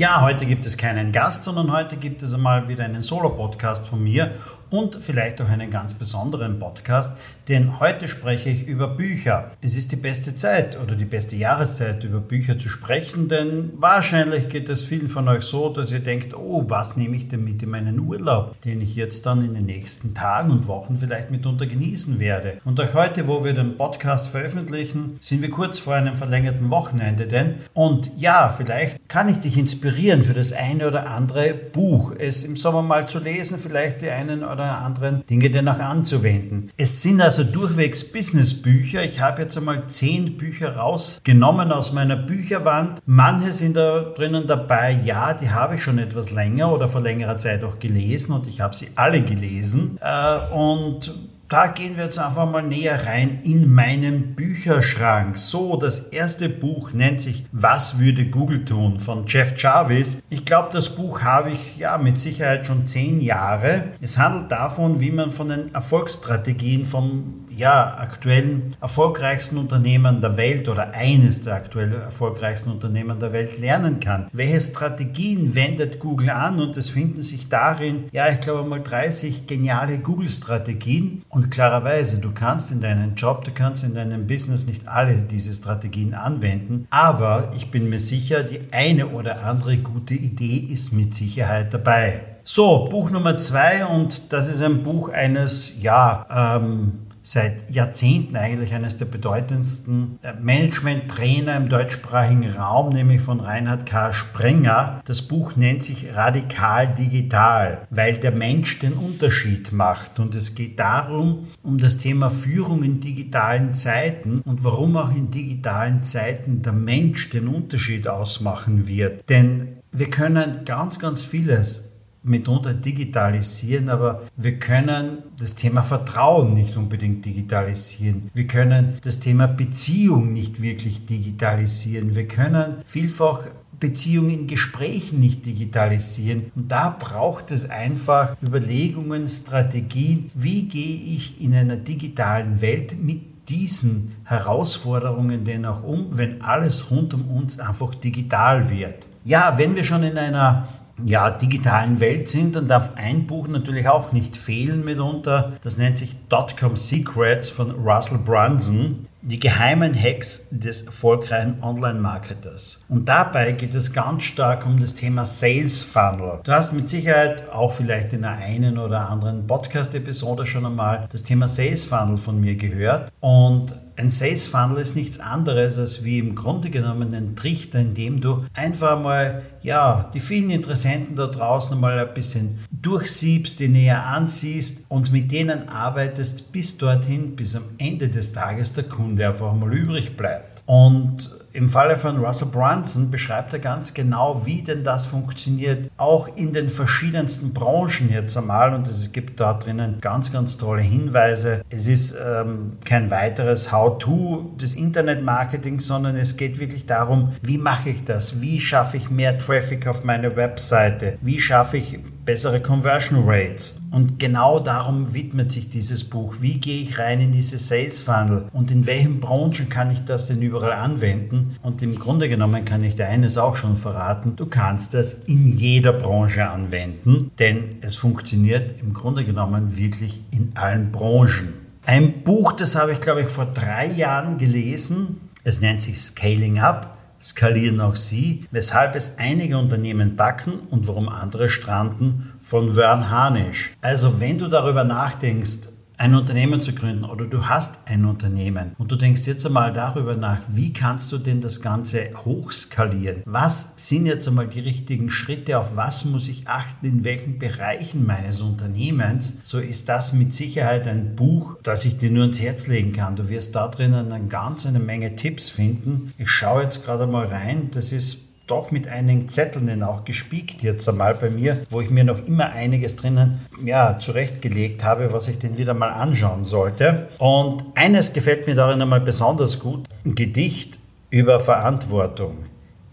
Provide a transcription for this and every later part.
Ja, heute gibt es keinen Gast, sondern heute gibt es einmal wieder einen Solo-Podcast von mir und vielleicht auch einen ganz besonderen Podcast, denn heute spreche ich über Bücher. Es ist die beste Zeit oder die beste Jahreszeit, über Bücher zu sprechen, denn wahrscheinlich geht es vielen von euch so, dass ihr denkt, oh, was nehme ich denn mit in meinen Urlaub, den ich jetzt dann in den nächsten Tagen und Wochen vielleicht mitunter genießen werde. Und auch heute, wo wir den Podcast veröffentlichen, sind wir kurz vor einem verlängerten Wochenende, denn und ja, vielleicht kann ich dich inspirieren für das eine oder andere Buch, es im Sommer mal zu lesen, vielleicht die einen oder oder anderen Dinge dennoch anzuwenden. Es sind also durchwegs Businessbücher. Ich habe jetzt einmal zehn Bücher rausgenommen aus meiner Bücherwand. Manche sind da drinnen dabei, ja, die habe ich schon etwas länger oder vor längerer Zeit auch gelesen und ich habe sie alle gelesen. Äh, und da gehen wir jetzt einfach mal näher rein in meinen Bücherschrank. So, das erste Buch nennt sich Was würde Google tun von Jeff Jarvis. Ich glaube, das Buch habe ich ja mit Sicherheit schon zehn Jahre. Es handelt davon, wie man von den Erfolgsstrategien vom ja, aktuellen erfolgreichsten Unternehmen der Welt oder eines der aktuell erfolgreichsten Unternehmen der Welt lernen kann. Welche Strategien wendet Google an? Und es finden sich darin, ja, ich glaube mal 30 geniale Google-Strategien. Und klarerweise, du kannst in deinem Job, du kannst in deinem Business nicht alle diese Strategien anwenden. Aber ich bin mir sicher, die eine oder andere gute Idee ist mit Sicherheit dabei. So, Buch Nummer zwei und das ist ein Buch eines, ja, ähm, seit Jahrzehnten eigentlich eines der bedeutendsten äh, Management-Trainer im deutschsprachigen Raum, nämlich von Reinhard K. Sprenger. Das Buch nennt sich Radikal Digital, weil der Mensch den Unterschied macht. Und es geht darum, um das Thema Führung in digitalen Zeiten und warum auch in digitalen Zeiten der Mensch den Unterschied ausmachen wird. Denn wir können ganz, ganz vieles mitunter digitalisieren, aber wir können das Thema Vertrauen nicht unbedingt digitalisieren. Wir können das Thema Beziehung nicht wirklich digitalisieren. Wir können vielfach Beziehungen in Gesprächen nicht digitalisieren. Und da braucht es einfach Überlegungen, Strategien, wie gehe ich in einer digitalen Welt mit diesen Herausforderungen denn auch um, wenn alles rund um uns einfach digital wird. Ja, wenn wir schon in einer ja, digitalen Welt sind, dann darf ein Buch natürlich auch nicht fehlen mitunter. Das nennt sich Dotcom Secrets von Russell Brunson. Die geheimen Hacks des erfolgreichen Online-Marketers. Und dabei geht es ganz stark um das Thema Sales Funnel. Du hast mit Sicherheit auch vielleicht in einer einen oder anderen Podcast-Episode schon einmal das Thema Sales Funnel von mir gehört. Und ein Sales Funnel ist nichts anderes als wie im Grunde genommen ein Trichter, in dem du einfach mal ja, die vielen Interessenten da draußen mal ein bisschen durchsiebst, die näher ansiehst und mit denen arbeitest bis dorthin, bis am Ende des Tages der Kunde einfach mal übrig bleibt. Und im Falle von Russell Brunson beschreibt er ganz genau, wie denn das funktioniert, auch in den verschiedensten Branchen jetzt einmal. Und es gibt da drinnen ganz, ganz tolle Hinweise. Es ist ähm, kein weiteres How-to des Internet-Marketings, sondern es geht wirklich darum, wie mache ich das? Wie schaffe ich mehr Traffic auf meine Webseite? Wie schaffe ich bessere Conversion Rates. Und genau darum widmet sich dieses Buch. Wie gehe ich rein in diese Sales Funnel und in welchen Branchen kann ich das denn überall anwenden? Und im Grunde genommen kann ich dir eines auch schon verraten. Du kannst das in jeder Branche anwenden, denn es funktioniert im Grunde genommen wirklich in allen Branchen. Ein Buch, das habe ich glaube ich vor drei Jahren gelesen. Es nennt sich Scaling Up skalieren auch sie, weshalb es einige Unternehmen backen und warum andere stranden, von Wern Harnisch. Also wenn du darüber nachdenkst, ein Unternehmen zu gründen oder du hast ein Unternehmen und du denkst jetzt einmal darüber nach, wie kannst du denn das Ganze hochskalieren? Was sind jetzt einmal die richtigen Schritte? Auf was muss ich achten? In welchen Bereichen meines Unternehmens? So ist das mit Sicherheit ein Buch, das ich dir nur ins Herz legen kann. Du wirst da drinnen eine ganz eine Menge Tipps finden. Ich schaue jetzt gerade mal rein. Das ist doch mit einigen Zetteln auch gespiekt jetzt einmal bei mir, wo ich mir noch immer einiges drinnen ja, zurechtgelegt habe, was ich denn wieder mal anschauen sollte. Und eines gefällt mir darin einmal besonders gut, ein Gedicht über Verantwortung.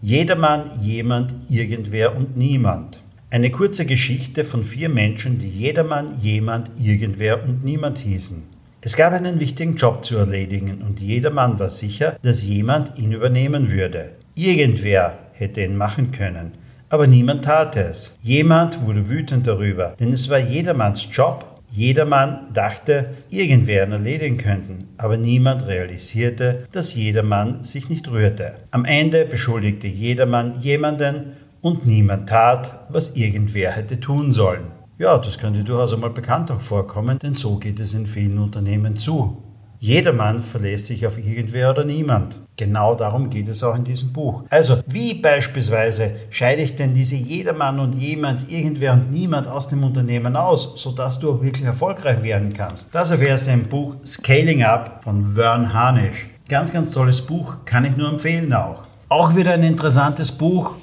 Jedermann, jemand, irgendwer und niemand. Eine kurze Geschichte von vier Menschen, die jedermann, jemand, irgendwer und niemand hießen. Es gab einen wichtigen Job zu erledigen und jedermann war sicher, dass jemand ihn übernehmen würde. Irgendwer hätte ihn machen können, aber niemand tat es. Jemand wurde wütend darüber, denn es war jedermanns Job. Jedermann dachte, irgendwer ihn erledigen könnten, aber niemand realisierte, dass jedermann sich nicht rührte. Am Ende beschuldigte jedermann jemanden und niemand tat, was irgendwer hätte tun sollen. Ja, das könnte durchaus einmal bekannt auch vorkommen, denn so geht es in vielen Unternehmen zu. Jedermann verlässt sich auf irgendwer oder niemand. Genau darum geht es auch in diesem Buch. Also, wie beispielsweise scheide ich denn diese Jedermann und jemand, irgendwer und niemand aus dem Unternehmen aus, sodass du auch wirklich erfolgreich werden kannst? Das erfährst du im Buch Scaling Up von Vern Harnisch. Ganz, ganz tolles Buch, kann ich nur empfehlen auch. Auch wieder ein interessantes Buch,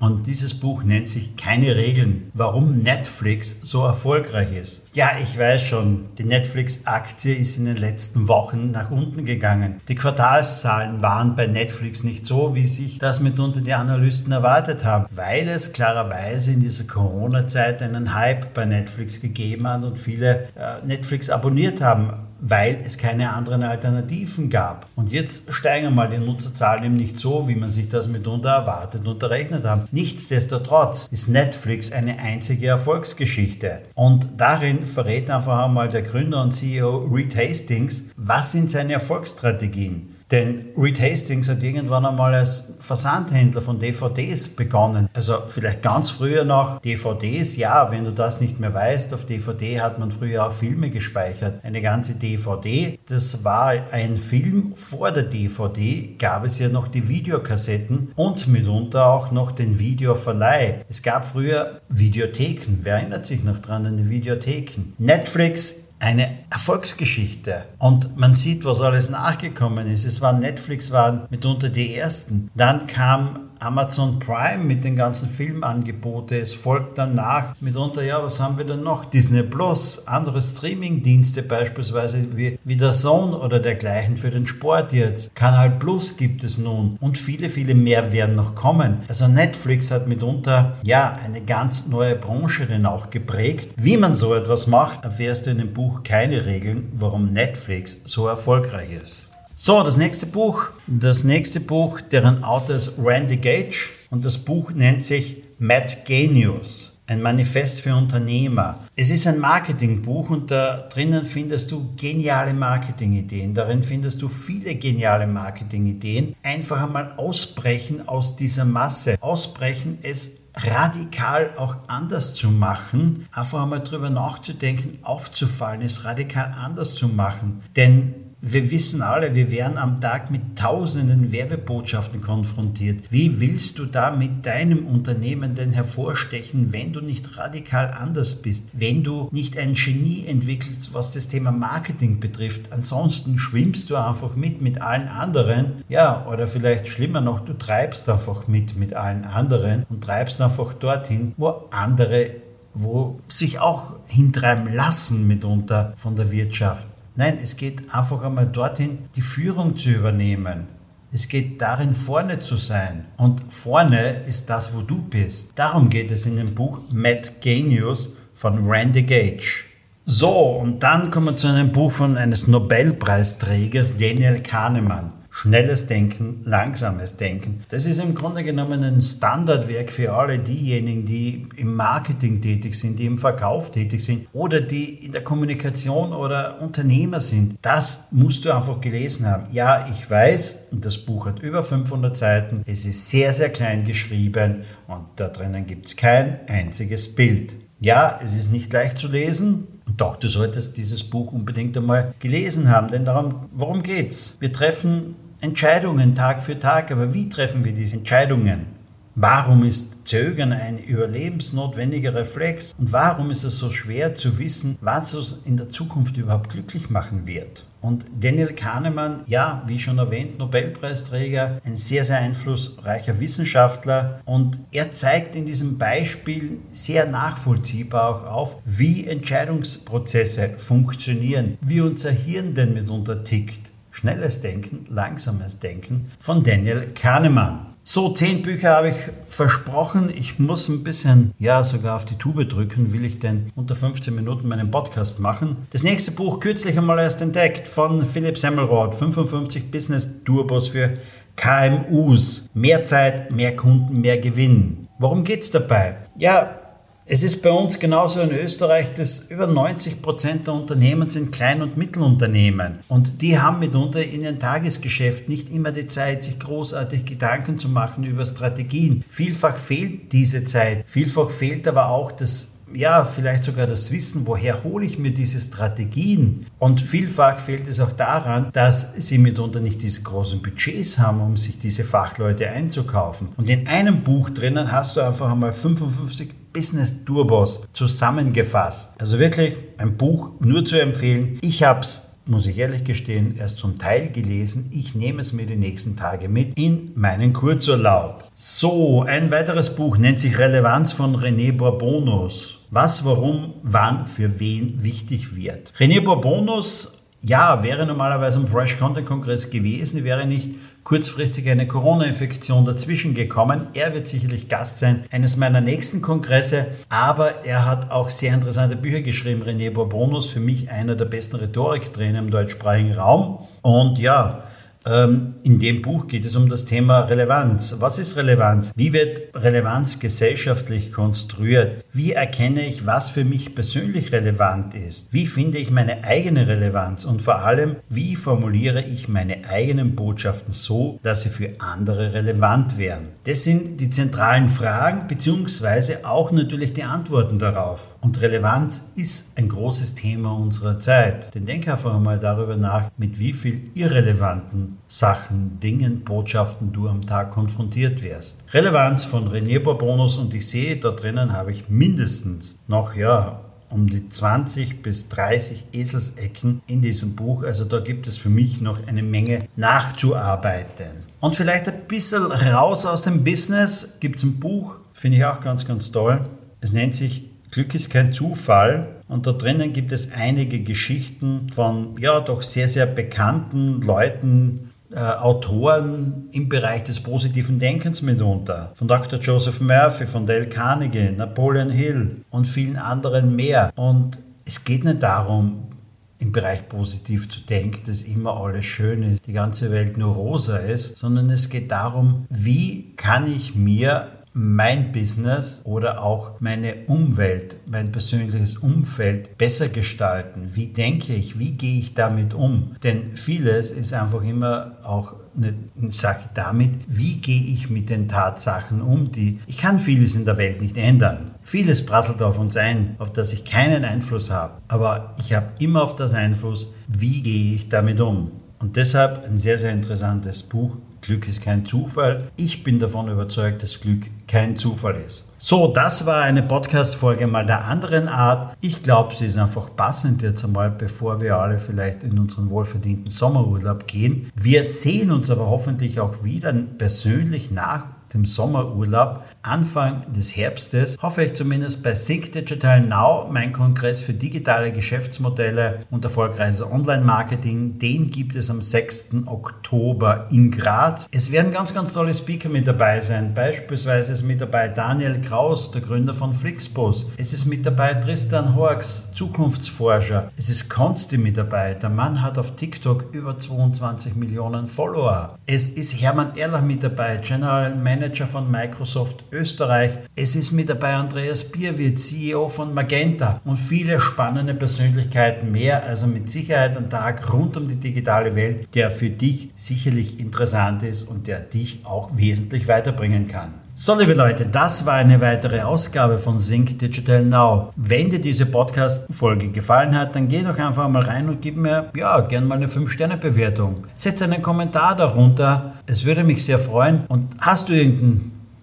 und dieses Buch nennt sich Keine Regeln, warum Netflix so erfolgreich ist. Ja, ich weiß schon, die Netflix-Aktie ist in den letzten Wochen nach unten gegangen. Die Quartalszahlen waren bei Netflix nicht so, wie sich das mitunter die Analysten erwartet haben, weil es klarerweise in dieser Corona-Zeit einen Hype bei Netflix gegeben hat und viele äh, Netflix abonniert haben weil es keine anderen Alternativen gab. Und jetzt steigen mal die Nutzerzahlen eben nicht so, wie man sich das mitunter erwartet und errechnet hat. Nichtsdestotrotz ist Netflix eine einzige Erfolgsgeschichte. Und darin verrät einfach einmal der Gründer und CEO Reed Hastings, was sind seine Erfolgsstrategien. Denn Reed Hastings hat irgendwann einmal als Versandhändler von DVDs begonnen. Also vielleicht ganz früher noch DVDs. Ja, wenn du das nicht mehr weißt, auf DVD hat man früher auch Filme gespeichert. Eine ganze DVD, das war ein Film. Vor der DVD gab es ja noch die Videokassetten und mitunter auch noch den Videoverleih. Es gab früher Videotheken. Wer erinnert sich noch dran an die Videotheken? Netflix eine Erfolgsgeschichte. Und man sieht, was alles nachgekommen ist. Es waren Netflix waren mitunter die ersten. Dann kam Amazon Prime mit den ganzen Filmangeboten. Es folgt danach mitunter, ja, was haben wir denn noch? Disney Plus, andere Streamingdienste beispielsweise wie, wie der Zone oder dergleichen für den Sport jetzt. Kanal Plus gibt es nun und viele, viele mehr werden noch kommen. Also Netflix hat mitunter, ja, eine ganz neue Branche denn auch geprägt. Wie man so etwas macht, erfährst du in dem Buch keine Regeln, warum Netflix so erfolgreich ist. So, das nächste Buch. Das nächste Buch, deren Autor ist Randy Gage und das Buch nennt sich Mad Genius. Ein Manifest für Unternehmer. Es ist ein Marketingbuch und da drinnen findest du geniale Marketingideen. Darin findest du viele geniale Marketingideen. Einfach einmal ausbrechen aus dieser Masse. Ausbrechen, es radikal auch anders zu machen. Einfach einmal drüber nachzudenken, aufzufallen, es radikal anders zu machen. Denn wir wissen alle, wir werden am Tag mit tausenden Werbebotschaften konfrontiert. Wie willst du da mit deinem Unternehmen denn hervorstechen, wenn du nicht radikal anders bist? Wenn du nicht ein Genie entwickelst, was das Thema Marketing betrifft? Ansonsten schwimmst du einfach mit mit allen anderen. Ja, oder vielleicht schlimmer noch, du treibst einfach mit mit allen anderen und treibst einfach dorthin, wo andere wo sich auch hintreiben lassen mitunter von der Wirtschaft. Nein, es geht einfach einmal dorthin, die Führung zu übernehmen. Es geht darin, vorne zu sein. Und vorne ist das, wo du bist. Darum geht es in dem Buch Mad Genius von Randy Gage. So, und dann kommen wir zu einem Buch von eines Nobelpreisträgers, Daniel Kahnemann. Schnelles Denken, langsames Denken. Das ist im Grunde genommen ein Standardwerk für alle diejenigen, die im Marketing tätig sind, die im Verkauf tätig sind oder die in der Kommunikation oder Unternehmer sind. Das musst du einfach gelesen haben. Ja, ich weiß, und das Buch hat über 500 Seiten. Es ist sehr, sehr klein geschrieben und da drinnen gibt es kein einziges Bild. Ja, es ist nicht leicht zu lesen, doch, du solltest dieses Buch unbedingt einmal gelesen haben, denn darum, worum geht's? Wir treffen Entscheidungen Tag für Tag, aber wie treffen wir diese Entscheidungen? Warum ist Zögern ein überlebensnotwendiger Reflex? Und warum ist es so schwer zu wissen, was uns in der Zukunft überhaupt glücklich machen wird? Und Daniel Kahnemann, ja, wie schon erwähnt, Nobelpreisträger, ein sehr, sehr einflussreicher Wissenschaftler. Und er zeigt in diesem Beispiel sehr nachvollziehbar auch auf, wie Entscheidungsprozesse funktionieren, wie unser Hirn denn mitunter tickt. Schnelles Denken, Langsames Denken von Daniel Kahnemann. So, zehn Bücher habe ich versprochen. Ich muss ein bisschen, ja, sogar auf die Tube drücken, will ich denn unter 15 Minuten meinen Podcast machen. Das nächste Buch, kürzlich einmal erst entdeckt, von Philipp Semmelroth, 55 Business Turbos für KMUs. Mehr Zeit, mehr Kunden, mehr Gewinn. Worum geht es dabei? Ja, es ist bei uns genauso in Österreich, dass über 90 Prozent der Unternehmen sind Klein- und Mittelunternehmen. Und die haben mitunter in ihrem Tagesgeschäft nicht immer die Zeit, sich großartig Gedanken zu machen über Strategien. Vielfach fehlt diese Zeit. Vielfach fehlt aber auch das ja, vielleicht sogar das Wissen, woher hole ich mir diese Strategien? Und vielfach fehlt es auch daran, dass sie mitunter nicht diese großen Budgets haben, um sich diese Fachleute einzukaufen. Und in einem Buch drinnen hast du einfach einmal 55 Business Turbos zusammengefasst. Also wirklich ein Buch nur zu empfehlen. Ich habe es muss ich ehrlich gestehen, erst zum Teil gelesen. Ich nehme es mir die nächsten Tage mit in meinen Kurzurlaub. So, ein weiteres Buch nennt sich Relevanz von René Bourbonus. Was, warum, wann, für wen wichtig wird. René Bourbonus ja, wäre normalerweise am Fresh Content Kongress gewesen, wäre nicht kurzfristig eine Corona-Infektion dazwischen gekommen. Er wird sicherlich Gast sein eines meiner nächsten Kongresse, aber er hat auch sehr interessante Bücher geschrieben. René Bourbonus, für mich einer der besten Rhetoriktrainer im deutschsprachigen Raum. Und ja, in dem Buch geht es um das Thema Relevanz. Was ist Relevanz? Wie wird Relevanz gesellschaftlich konstruiert? Wie erkenne ich, was für mich persönlich relevant ist? Wie finde ich meine eigene Relevanz? Und vor allem, wie formuliere ich meine eigenen Botschaften so, dass sie für andere relevant werden? Das sind die zentralen Fragen beziehungsweise auch natürlich die Antworten darauf. Und Relevanz ist ein großes Thema unserer Zeit. Denn denk einfach einmal darüber nach, mit wie viel irrelevanten Sachen, Dingen, Botschaften du am Tag konfrontiert wirst. Relevanz von René Bourbonus und ich sehe, da drinnen habe ich mindestens noch, ja, um die 20 bis 30 Eselsecken in diesem Buch. Also da gibt es für mich noch eine Menge nachzuarbeiten. Und vielleicht ein bisschen raus aus dem Business gibt es ein Buch, finde ich auch ganz, ganz toll. Es nennt sich Glück ist kein Zufall. Und da drinnen gibt es einige Geschichten von ja doch sehr, sehr bekannten Leuten, äh, Autoren im Bereich des positiven Denkens mitunter. Von Dr. Joseph Murphy, von Dale Carnegie, Napoleon Hill und vielen anderen mehr. Und es geht nicht darum, im Bereich positiv zu denken, dass immer alles schön ist, die ganze Welt nur rosa ist, sondern es geht darum, wie kann ich mir mein Business oder auch meine Umwelt, mein persönliches Umfeld besser gestalten? Wie denke ich? Wie gehe ich damit um? Denn vieles ist einfach immer auch eine Sache damit, wie gehe ich mit den Tatsachen um, die ich kann vieles in der Welt nicht ändern. Vieles prasselt auf uns ein, auf das ich keinen Einfluss habe, aber ich habe immer auf das Einfluss, wie gehe ich damit um. Und deshalb ein sehr, sehr interessantes Buch. Glück ist kein Zufall. Ich bin davon überzeugt, dass Glück kein Zufall ist. So, das war eine Podcast-Folge mal der anderen Art. Ich glaube, sie ist einfach passend jetzt einmal, bevor wir alle vielleicht in unseren wohlverdienten Sommerurlaub gehen. Wir sehen uns aber hoffentlich auch wieder persönlich nach dem Sommerurlaub, Anfang des Herbstes, hoffe ich zumindest bei Sync Digital Now, mein Kongress für digitale Geschäftsmodelle und erfolgreiches Online-Marketing. Den gibt es am 6. Oktober in Graz. Es werden ganz, ganz tolle Speaker mit dabei sein. Beispielsweise ist mit dabei Daniel Kraus, der Gründer von Flixbus. Es ist mit dabei Tristan Horks, Zukunftsforscher. Es ist Consti mit dabei. Der Mann hat auf TikTok über 22 Millionen Follower. Es ist Hermann Erlach mit dabei, General Manager Manager von Microsoft Österreich. Es ist mit dabei Andreas Bierwirt, CEO von Magenta und viele spannende Persönlichkeiten mehr. Also mit Sicherheit ein Tag rund um die digitale Welt, der für dich sicherlich interessant ist und der dich auch wesentlich weiterbringen kann. So, liebe Leute, das war eine weitere Ausgabe von Sync Digital Now. Wenn dir diese Podcast-Folge gefallen hat, dann geh doch einfach mal rein und gib mir, ja, gern mal eine 5-Sterne-Bewertung. Setz einen Kommentar darunter. Es würde mich sehr freuen. Und hast du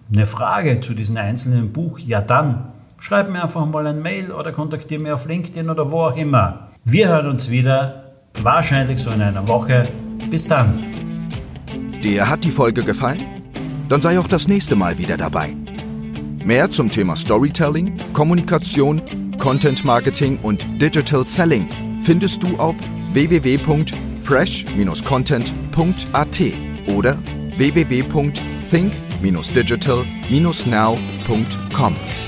irgendeine Frage zu diesem einzelnen Buch? Ja, dann schreib mir einfach mal ein Mail oder kontaktiere mich auf LinkedIn oder wo auch immer. Wir hören uns wieder, wahrscheinlich so in einer Woche. Bis dann. Dir hat die Folge gefallen? Dann sei auch das nächste Mal wieder dabei. Mehr zum Thema Storytelling, Kommunikation, Content Marketing und Digital Selling findest du auf www fresh-content.at oder www.think-digital-now.com.